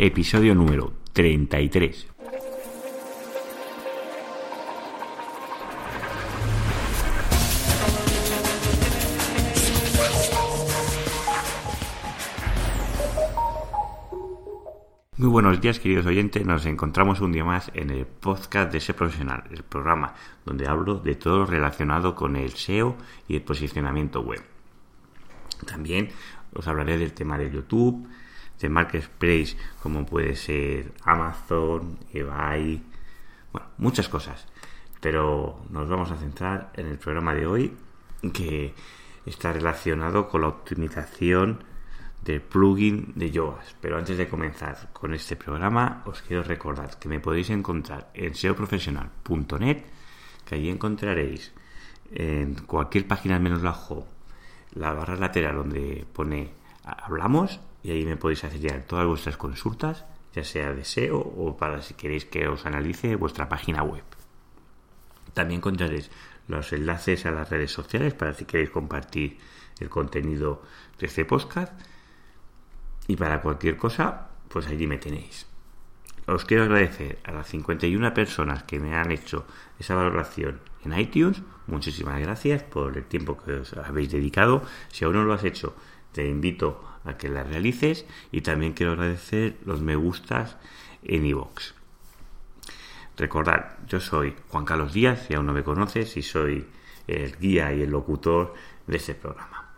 episodio número 33. Muy buenos días queridos oyentes, nos encontramos un día más en el podcast de SEO Profesional, el programa donde hablo de todo relacionado con el SEO y el posicionamiento web. También os hablaré del tema de YouTube, de marketplace como puede ser Amazon, eBay, bueno, muchas cosas. Pero nos vamos a centrar en el programa de hoy que está relacionado con la optimización del plugin de Yoast. Pero antes de comenzar con este programa, os quiero recordar que me podéis encontrar en seoprofesional.net, que allí encontraréis en cualquier página menos la la barra lateral donde pone hablamos y ahí me podéis hacer llegar todas vuestras consultas, ya sea de SEO o para si queréis que os analice vuestra página web. También encontraréis los enlaces a las redes sociales para si queréis compartir el contenido de este podcast. Y para cualquier cosa, pues allí me tenéis. Os quiero agradecer a las 51 personas que me han hecho esa valoración en iTunes. Muchísimas gracias por el tiempo que os habéis dedicado. Si aún no lo has hecho, te invito a que la realices y también quiero agradecer los me gustas en iVoox. Recordad, yo soy Juan Carlos Díaz, si aún no me conoces, y soy el guía y el locutor de este programa.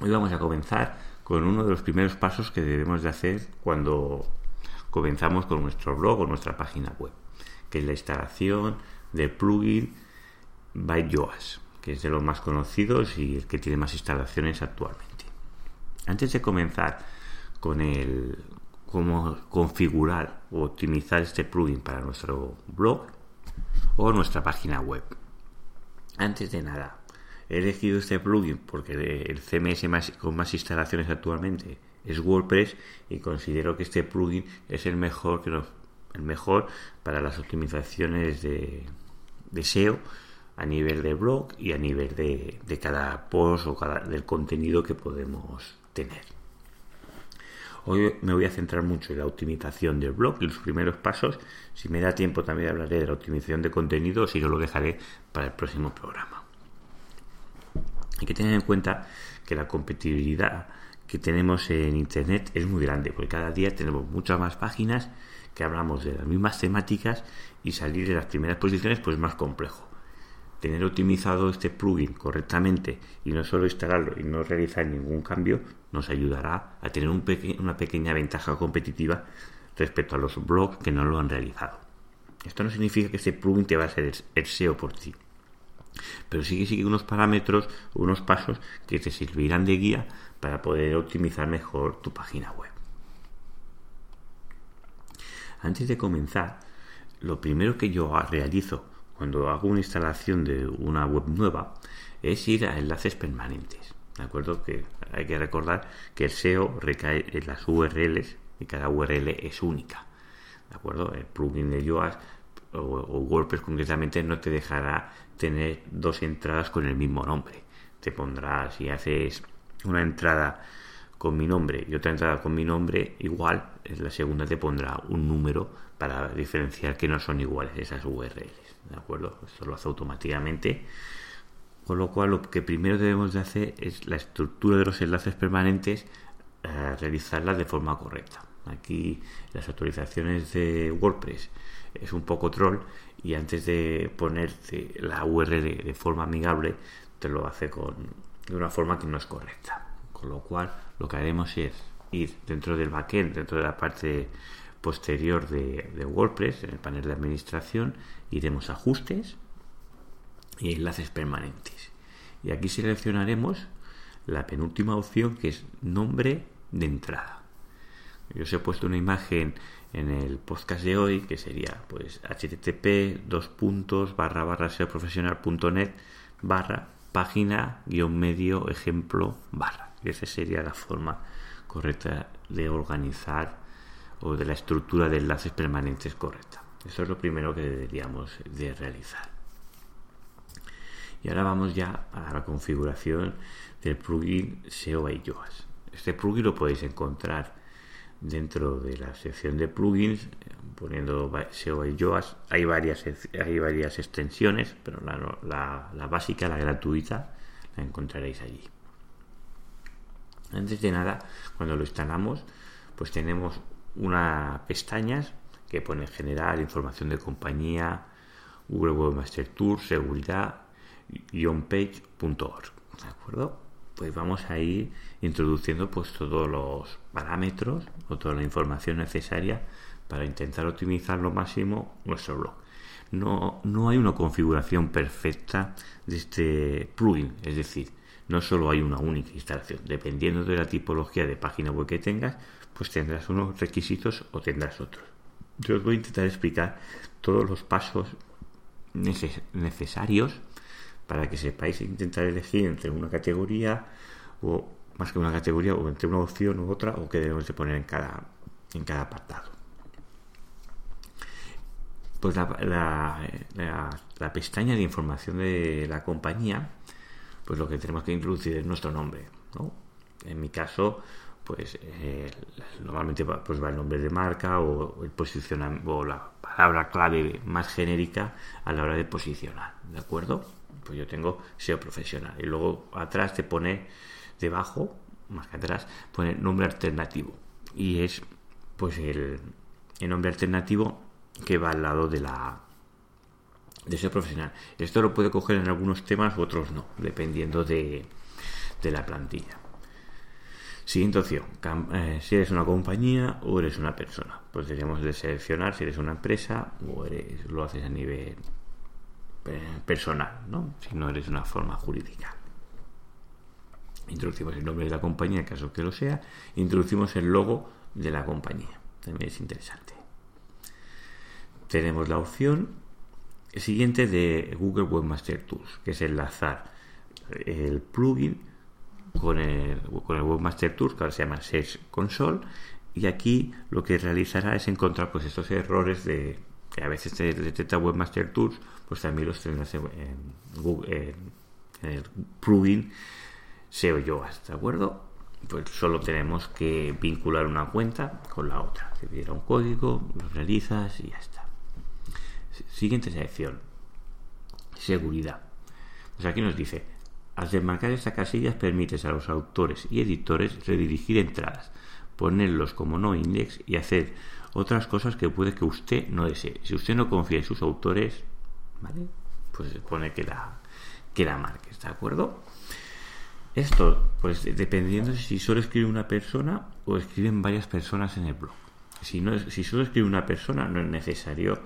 Hoy vamos a comenzar con uno de los primeros pasos que debemos de hacer cuando comenzamos con nuestro blog o nuestra página web, que es la instalación del plugin by Yoast, que es de los más conocidos y el que tiene más instalaciones actualmente. Antes de comenzar con el cómo configurar o optimizar este plugin para nuestro blog o nuestra página web. Antes de nada, he elegido este plugin porque el CMS más, con más instalaciones actualmente es WordPress y considero que este plugin es el mejor que el mejor para las optimizaciones de, de SEO a nivel de blog y a nivel de, de cada post o cada, del contenido que podemos tener. Hoy me voy a centrar mucho en la optimización del blog y los primeros pasos. Si me da tiempo también hablaré de la optimización de contenidos y yo lo dejaré para el próximo programa. Hay que tener en cuenta que la competitividad que tenemos en Internet es muy grande, porque cada día tenemos muchas más páginas que hablamos de las mismas temáticas y salir de las primeras posiciones pues es más complejo tener optimizado este plugin correctamente y no solo instalarlo y no realizar ningún cambio nos ayudará a tener una pequeña ventaja competitiva respecto a los blogs que no lo han realizado. Esto no significa que este plugin te va a ser el SEO por ti, pero sí que sigue unos parámetros, unos pasos que te servirán de guía para poder optimizar mejor tu página web. Antes de comenzar, lo primero que yo realizo cuando hago una instalación de una web nueva es ir a enlaces permanentes. ¿De acuerdo? Que hay que recordar que el SEO recae en las URLs y cada URL es única. ¿De acuerdo? El plugin de Yoast o, WordPress concretamente no te dejará tener dos entradas con el mismo nombre. Te pondrá, si haces una entrada con mi nombre y otra entrada con mi nombre igual, la segunda te pondrá un número para diferenciar que no son iguales esas URLs. ¿De acuerdo? Esto lo hace automáticamente. Con lo cual, lo que primero debemos de hacer es la estructura de los enlaces permanentes, eh, realizarla de forma correcta. Aquí las actualizaciones de WordPress es un poco troll y antes de ponerte la URL de forma amigable te lo hace con, de una forma que no es correcta. Con lo cual lo que haremos es ir dentro del backend, dentro de la parte posterior de, WordPress, en el panel de administración, iremos a ajustes y enlaces permanentes. Y aquí seleccionaremos la penúltima opción que es nombre de entrada. Yo os he puesto una imagen en el podcast de hoy que sería pues http dos puntos barra barra profesional.net barra página guion medio ejemplo barra. esa sería la forma correcta de organizar o de la estructura de enlaces permanentes correcta. Eso es lo primero que deberíamos de realizar. Y ahora vamos ya a la configuración del plugin SEO by. Este plugin lo podéis encontrar dentro de la sección de plugins, poniendo SEO y Yoast, hay varias, hay varias extensiones, pero la, la básica, la gratuita, la encontraréis allí. Antes de nada, cuando lo instalamos, pues tenemos unas pestañas que pone general, información de compañía, Google Webmaster Tour, seguridad y onpage.org. ¿De acuerdo? Pues vamos a ir introduciendo pues todos los parámetros o toda la información necesaria para intentar optimizar lo máximo nuestro blog. No, no hay una configuración perfecta de este plugin, es decir, no solo hay una única instalación. Dependiendo de la tipología de página web que tengas, pues tendrás unos requisitos o tendrás otros. Yo os voy a intentar explicar todos los pasos necesarios para que sepáis intentar elegir entre una categoría o más que una categoría o entre una opción u otra o que debemos de poner en cada, en cada apartado. Pues la, la pestaña de información de la compañía pues lo que tenemos que introducir es nuestro nombre. ¿no? En mi caso, pues eh, normalmente pues va el nombre de marca o el posicionamiento o la palabra clave más genérica a la hora de posicionar, ¿de acuerdo? Pues yo tengo SEO profesional y luego atrás te pone debajo, más que atrás, pone nombre alternativo y es pues el, el nombre alternativo que va al lado de la de ser profesional. Esto lo puede coger en algunos temas otros no, dependiendo de, la plantilla. Siguiente opción, eh, si eres una compañía o eres una persona. Pues debemos de seleccionar si eres una empresa o eres, lo haces a nivel eh, personal, ¿no? si no eres una forma jurídica. Introducimos el nombre de la compañía, en caso que lo sea, introducimos el logo de la compañía. También es interesante. Tenemos la opción siguiente de Google Webmaster Tools, que es enlazar el plugin con el, con el Webmaster Tools, que ahora se llama Search Console, y aquí lo que realizará es encontrar pues estos errores de que a veces te detecta Webmaster Tools, pues también los tendrás en, Google, en, el plugin SEO Yoast, ¿de acuerdo? Pues solo tenemos que vincular una cuenta con la otra. Te pidiera un código, lo realizas y ya está. Siguiente sección. Seguridad. Pues aquí nos dice, al desmarcar estas casillas permites a los autores y editores redirigir entradas, ponerlos como no index y hacer otras cosas que puede que usted no desee. Si usted no confía en sus autores, ¿vale? Pues se pone que la, que la marques, ¿de acuerdo? Esto, pues dependiendo si solo escribe una persona o escriben varias personas en el blog. Si, no, si solo escribe una persona, no es necesario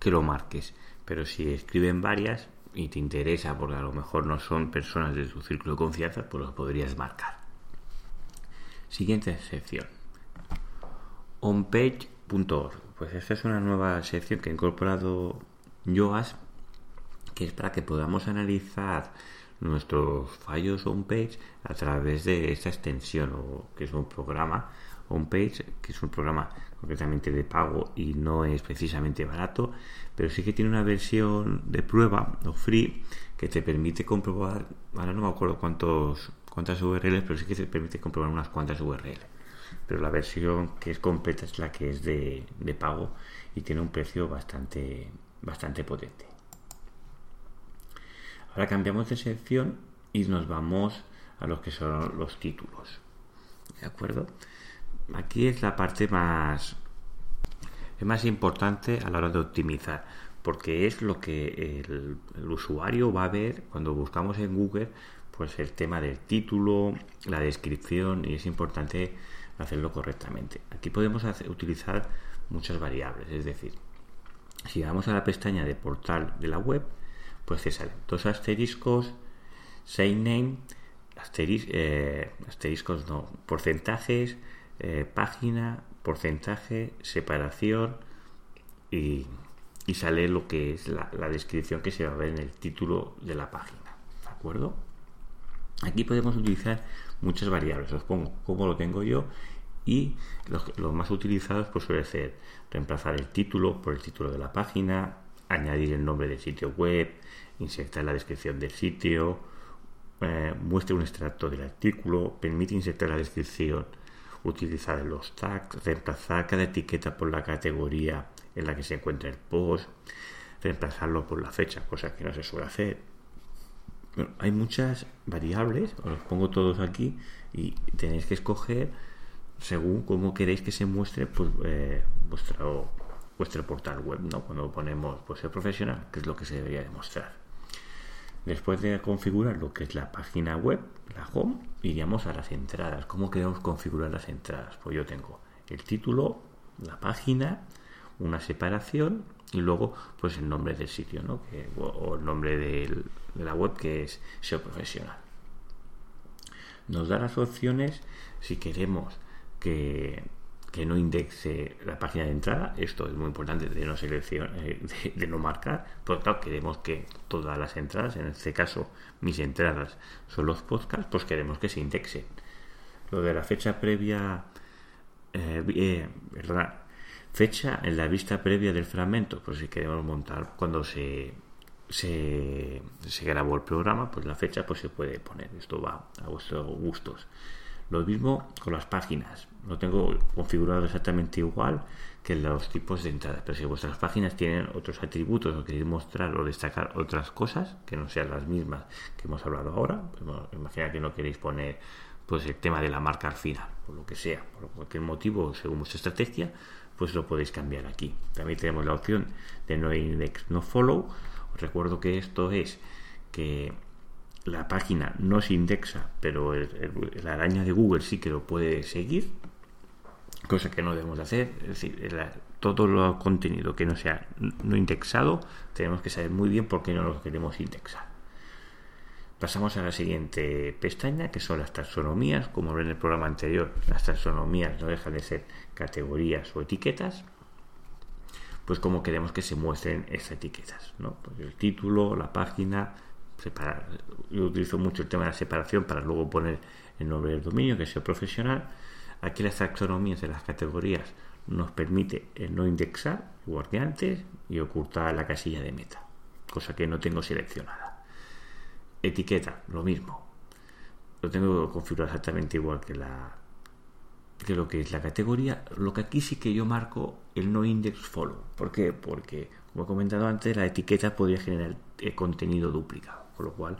que lo marques. Pero si escriben varias y te interesa, porque a lo mejor no son personas de tu círculo de confianza, pues lo podrías marcar. Siguiente sección. Onpage.org. Pues esta es una nueva sección que ha incorporado Yoast, que es para que podamos analizar nuestros fallos on-page a través de esta extensión, o que es un programa on-page, que es un programa concretamente de pago y no es precisamente barato, pero sí que tiene una versión de prueba o free que te permite comprobar, ahora no me acuerdo cuántos, cuántas URLs, pero sí que te permite comprobar unas cuantas URLs. Pero la versión que es completa es la que es de, de pago y tiene un precio bastante, bastante potente. Ahora cambiamos de sección y nos vamos a lo que son los títulos. ¿De acuerdo? Aquí es la parte más, es más importante a la hora de optimizar, porque es lo que el, usuario va a ver cuando buscamos en Google, pues el tema del título, la descripción, y es importante hacerlo correctamente. Aquí podemos utilizar muchas variables, es decir, si vamos a la pestaña de portal de la web, pues se salen dos asteriscos, same name, eh, asteriscos no, porcentajes, eh, página, porcentaje, separación y, sale lo que es la, descripción que se va a ver en el título de la página. ¿De acuerdo? Aquí podemos utilizar muchas variables. Os pongo cómo lo tengo yo y los, más utilizados pues suele ser reemplazar el título por el título de la página, añadir el nombre del sitio web, insertar la descripción del sitio, eh, muestre un extracto del artículo, permite insertar la descripción utilizar los tags, reemplazar cada etiqueta por la categoría en la que se encuentra el post, reemplazarlo por la fecha, cosa que no se suele hacer. hay muchas variables, os los pongo todos aquí y tenéis que escoger según cómo queréis que se muestre pues, eh, vuestro, vuestro portal web, ¿no? Cuando ponemos pues, el profesional, que es lo que se debería demostrar. Después de configurar lo que es la página web, la home, iríamos a las entradas. ¿Cómo queremos configurar las entradas? Pues yo tengo el título, la página, una separación y luego pues el nombre del sitio, ¿no? o el nombre de la web que es SEO profesional. Nos da las opciones si queremos que, no indexe la página de entrada. Esto es muy importante de no seleccionar, eh, de, no marcar. Por tanto, queremos que todas las entradas, en este caso mis entradas son los podcasts, pues queremos que se indexen. Lo de la fecha previa, eh, eh fecha en la vista previa del fragmento, pues si queremos montar cuando se, se, se grabó el programa, pues la fecha pues se puede poner. Esto va a vuestros gustos. Lo mismo con las páginas. Lo tengo configurado exactamente igual que los tipos de entrada. Pero si vuestras páginas tienen otros atributos o queréis mostrar o destacar otras cosas que no sean las mismas que hemos hablado ahora, pues, imagina que no queréis poner pues el tema de la marca al final, por lo que sea, por cualquier motivo, según vuestra estrategia, pues lo podéis cambiar aquí. También tenemos la opción de no index, no follow. Os recuerdo que esto es que la página no se indexa, pero la araña de Google sí que lo puede seguir, cosa que no debemos hacer. Es decir, todo lo contenido que no sea no indexado, tenemos que saber muy bien por qué no lo queremos indexar. Pasamos a la siguiente pestaña, que son las taxonomías. Como ven en el programa anterior, las taxonomías no dejan de ser categorías o etiquetas. Pues como queremos que se muestren estas etiquetas, ¿no? Pues el título, la página, yo utilizo mucho el tema de la separación para luego poner el nombre del dominio, que sea profesional. Aquí las taxonomías de las categorías nos permite no indexar, igual que antes, y ocultar la casilla de meta, cosa que no tengo seleccionada. Etiqueta, lo mismo. Lo tengo configurado exactamente igual que la que lo que es la categoría, lo que aquí sí que yo marco el no index follow. ¿Por qué? Porque, como he comentado antes, la etiqueta podría generar contenido duplicado. Con lo cual,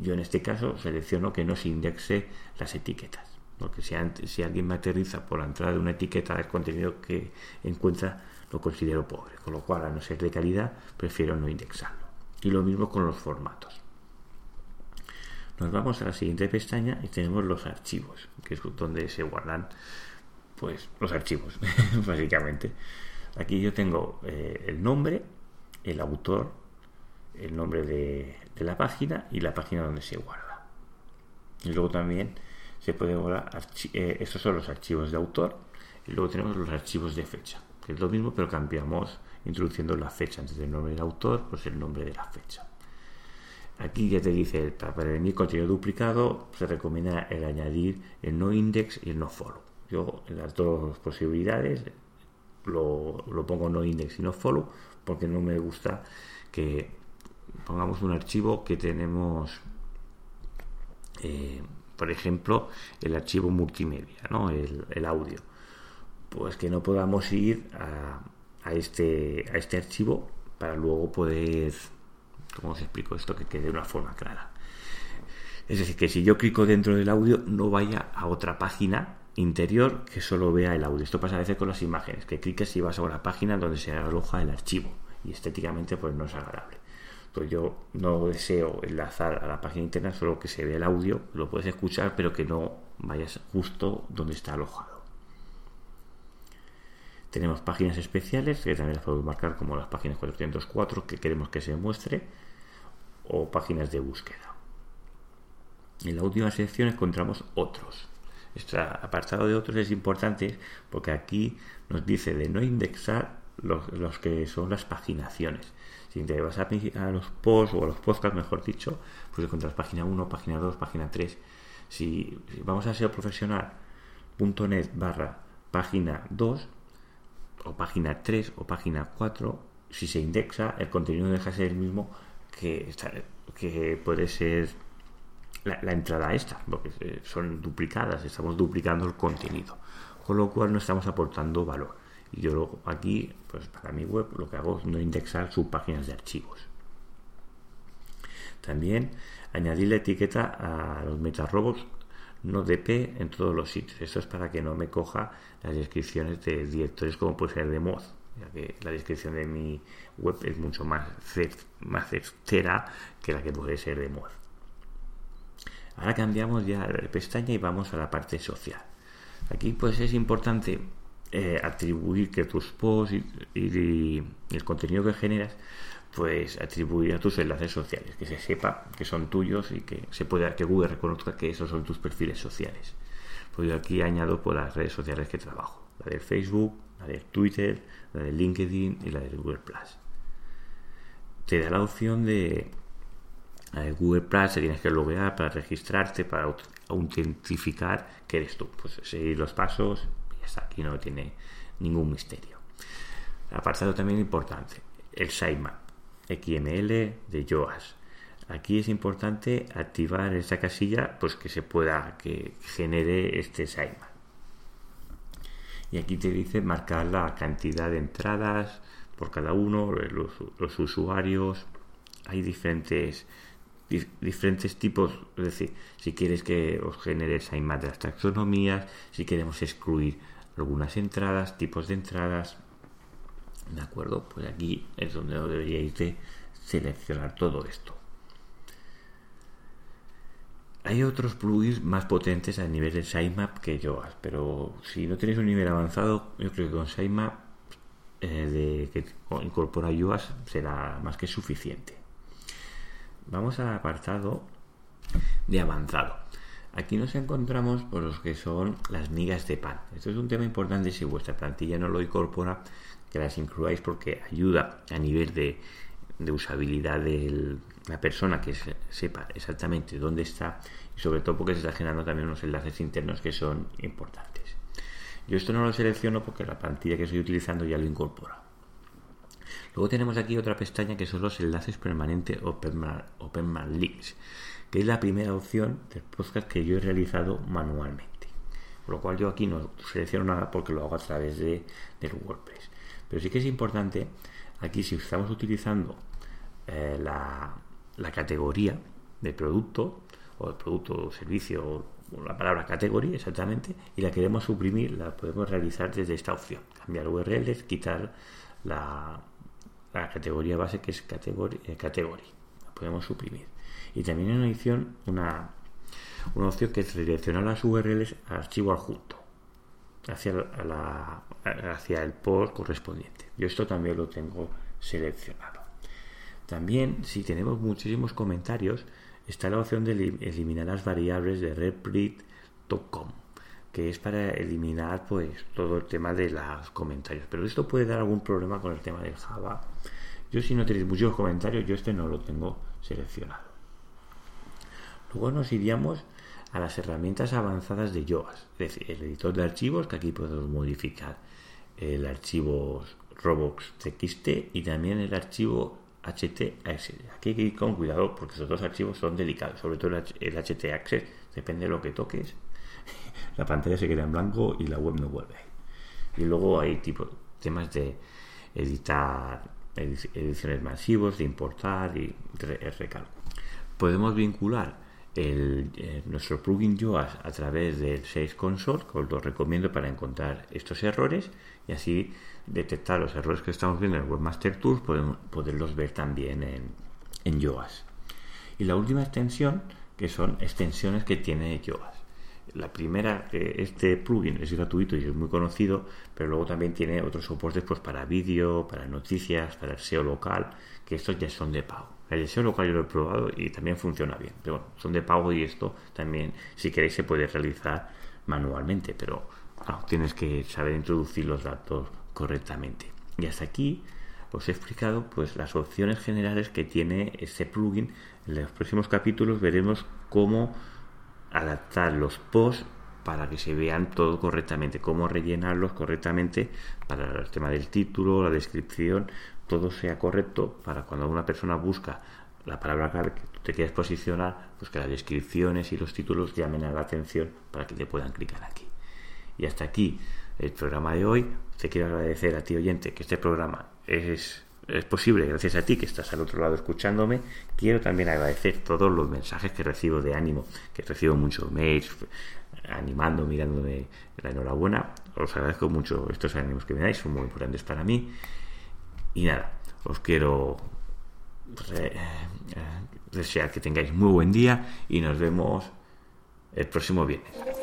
yo en este caso selecciono que no se indexe las etiquetas. Porque si, si alguien me aterriza por la entrada de una etiqueta del contenido que encuentra, lo considero pobre. Con lo cual, a no ser de calidad, prefiero no indexarlo. Y lo mismo con los formatos. Nos vamos a la siguiente pestaña y tenemos los archivos, que es donde se guardan pues los archivos, básicamente. Aquí yo tengo eh, el nombre, el autor, el nombre de, la página y la página donde se guarda. Y luego también se puede guardar, eh, estos son los archivos de autor y luego tenemos los archivos de fecha, que es lo mismo pero cambiamos introduciendo la fecha antes del nombre del autor, pues el nombre de la fecha. Aquí ya te dice, para prevenir contenido duplicado, se recomienda el añadir el no index y el no follow. Yo en las dos posibilidades lo, lo pongo no index y no follow porque no me gusta que pongamos un archivo que tenemos, eh, por ejemplo, el archivo multimedia, ¿no? el, audio. Pues que no podamos ir a, este, a este archivo para luego poder, ¿cómo os explico esto? Que quede de una forma clara. Es decir, que si yo clico dentro del audio, no vaya a otra página interior que solo vea el audio. Esto pasa a veces con las imágenes, que cliques y vas a una página donde se aloja el archivo y estéticamente pues no es agradable pues yo no deseo enlazar a la página interna, solo que se vea el audio, lo puedes escuchar, pero que no vayas justo donde está alojado. Tenemos páginas especiales que también las podemos marcar como las páginas 404 que queremos que se muestre o páginas de búsqueda. En la última sección encontramos otros. Este apartado de otros es importante porque aquí nos dice de no indexar los que son las paginaciones si te vas a, los posts o a los podcasts, mejor dicho, pues encuentras página 1, página 2, página 3. Si, vamos a ser profesional.net barra página 2 o página 3 o página 4, si se indexa, el contenido deja de ser el mismo que, que puede ser la, entrada esta, porque son duplicadas, estamos duplicando el contenido, con lo cual no estamos aportando valor. Y yo aquí, pues para mi web, lo que hago es no indexar sus páginas de archivos. También añadir la etiqueta a los metarrobots no DP en todos los sitios. Esto es para que no me coja las descripciones de directores como puede ser de Moz, ya que la descripción de mi web es mucho más, más certera que la que puede ser de Moz. Ahora cambiamos ya de pestaña y vamos a la parte social. Aquí pues es importante eh, atribuir que tus posts y, el contenido que generas pues atribuir a tus enlaces sociales, que se sepa que son tuyos y que se pueda, que Google reconozca que esos son tus perfiles sociales. Pues yo aquí añado por las redes sociales que trabajo, la de Facebook, la de Twitter, la de LinkedIn y la de Google Plus. Te da la opción de Google Plus, tienes que loguear para registrarte, para autentificar que eres tú. Pues seguir los pasos aquí no tiene ningún misterio. Apartado también importante, el sitemap, XML de Yoast. Aquí es importante activar esta casilla, pues que se pueda, que genere este sitemap. Y aquí te dice marcar la cantidad de entradas por cada uno, los, los usuarios. Hay diferentes diferentes tipos, es decir, si quieres que os genere esa imagen de las taxonomías, si queremos excluir algunas entradas, tipos de entradas, ¿de acuerdo? Pues aquí es donde deberíais de seleccionar todo esto. Hay otros plugins más potentes a nivel de sitemap que Yoast, pero si no tenéis un nivel avanzado, yo creo que con sitemap eh, de, que incorpora Yoast será más que suficiente. Vamos al apartado de avanzado. Aquí nos encontramos por los que son las migas de pan. Esto es un tema importante si vuestra plantilla no lo incorpora, que las incluáis porque ayuda a nivel de, usabilidad de la persona que sepa exactamente dónde está y sobre todo porque se está generando también unos enlaces internos que son importantes. Yo esto no lo selecciono porque la plantilla que estoy utilizando ya lo incorpora. Luego tenemos aquí otra pestaña que son los enlaces permanentes Open Links, que es la primera opción del podcast que yo he realizado manualmente. Por lo cual yo aquí no selecciono nada porque lo hago a través de, del WordPress. Pero sí que es importante, aquí si estamos utilizando eh, la, categoría de producto, o de producto o servicio, o la palabra categoría exactamente, y la queremos suprimir, la podemos realizar desde esta opción. Cambiar URLs, quitar la, la categoría base que es eh, category. La podemos suprimir. Y también en una opción, una, una opción que es las URLs al archivo adjunto hacia, la, hacia el post correspondiente. Yo esto también lo tengo seleccionado. También, si tenemos muchísimos comentarios, está la opción de eliminar las variables de reprint.com que es para eliminar pues todo el tema de los comentarios. Pero esto puede dar algún problema con el tema del Java. Yo si no tenéis muchos comentarios, yo este no lo tengo seleccionado. Luego nos iríamos a las herramientas avanzadas de Yoast, es decir, el editor de archivos, que aquí podemos modificar el archivo robots.txt y también el archivo htaccess. Aquí hay que ir con cuidado porque esos dos archivos son delicados, sobre todo el htaccess, depende de lo que toques, la pantalla se queda en blanco y la web no vuelve. Y luego hay tipo, temas de editar ediciones masivos, de importar y el recalco. Podemos vincular eh, nuestro plugin Yoast a través del Sales Console, que os lo recomiendo para encontrar estos errores y así detectar los errores que estamos viendo en el Webmaster Tools, podemos poderlos ver también en, en. Y la última extensión, que son extensiones que tiene Yoast. La primera, este plugin es gratuito y es muy conocido, pero luego también tiene otros soportes pues, para vídeo, para noticias, para el SEO local, que estos ya son de pago. El SEO local yo lo he probado y también funciona bien, pero bueno, son de pago y esto también, si queréis, se puede realizar manualmente, pero tienes que saber introducir los datos correctamente. Y hasta aquí os he explicado pues las opciones generales que tiene este plugin. En los próximos capítulos veremos cómo adaptar los posts para que se vean todo correctamente, cómo rellenarlos correctamente para el tema del título, la descripción, todo sea correcto para cuando una persona busca la palabra clave que tú te quieras posicionar, pues que las descripciones y los títulos llamen a la atención para que te puedan clicar aquí. Y hasta aquí el programa de hoy. Te quiero agradecer a ti oyente que este programa es, es posible gracias a ti que estás al otro lado escuchándome. Quiero también agradecer todos los mensajes que recibo de ánimo, que recibo muchos mails animando, mirándome la enhorabuena. Os agradezco mucho estos ánimos que me dais, son muy importantes para mí. Y nada, os quiero eh, desear que tengáis muy buen día y nos vemos el próximo viernes.